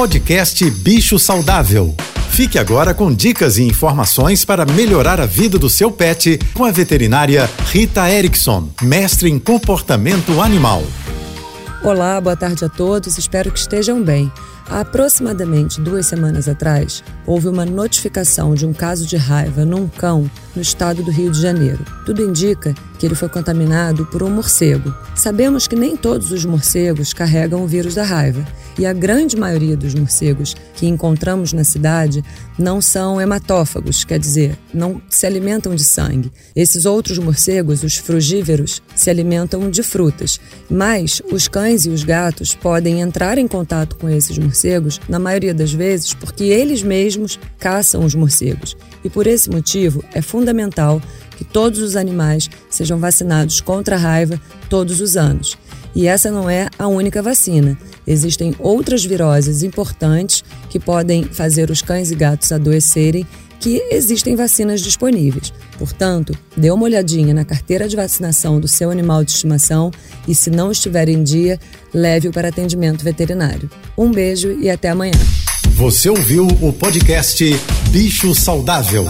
Podcast Bicho Saudável. Fique agora com dicas e informações para melhorar a vida do seu pet com a veterinária Rita Erickson, mestre em comportamento animal. Olá, boa tarde a todos, espero que estejam bem. Há aproximadamente duas semanas atrás, houve uma notificação de um caso de raiva num cão no estado do Rio de Janeiro. Tudo indica que ele foi contaminado por um morcego. Sabemos que nem todos os morcegos carregam o vírus da raiva, e a grande maioria dos morcegos que encontramos na cidade não são hematófagos, quer dizer, não se alimentam de sangue. Esses outros morcegos, os frugíveros, se alimentam de frutas, mas os cães e os gatos podem entrar em contato com esses morcegos, na maioria das vezes, porque eles mesmos caçam os morcegos. E por esse motivo é fundamental que todos os animais sejam vacinados contra a raiva todos os anos. E essa não é a única vacina. Existem outras viroses importantes que podem fazer os cães e gatos adoecerem, que existem vacinas disponíveis. Portanto, dê uma olhadinha na carteira de vacinação do seu animal de estimação e, se não estiver em dia, leve-o para atendimento veterinário. Um beijo e até amanhã. Você ouviu o podcast Bicho Saudável.